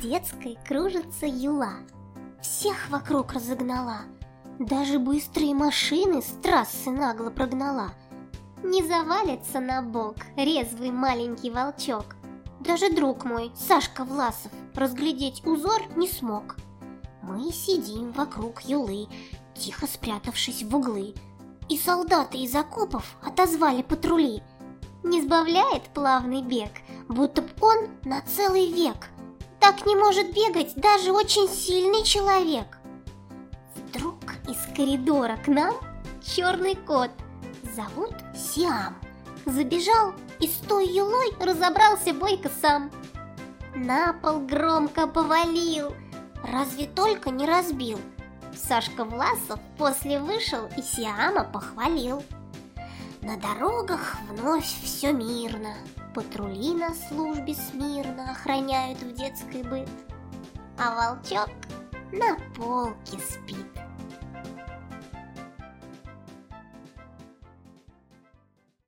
Детской кружится юла, всех вокруг разогнала, даже быстрые машины с трассы нагло прогнала. Не завалится на бок резвый маленький волчок. Даже друг мой, Сашка Власов, разглядеть узор не смог. Мы сидим вокруг юлы, тихо спрятавшись в углы, и солдаты из окопов отозвали патрули. Не сбавляет плавный бег, будто б он на целый век. Так не может бегать даже очень сильный человек. Вдруг из коридора к нам черный кот, зовут Сиам. Забежал и с той юлой разобрался Бойко сам. На пол громко повалил, разве только не разбил. Сашка Власов после вышел и Сиама похвалил. На дорогах вновь все мирно, Патрули на службе смирно охраняют в детской быт, А волчок на полке спит.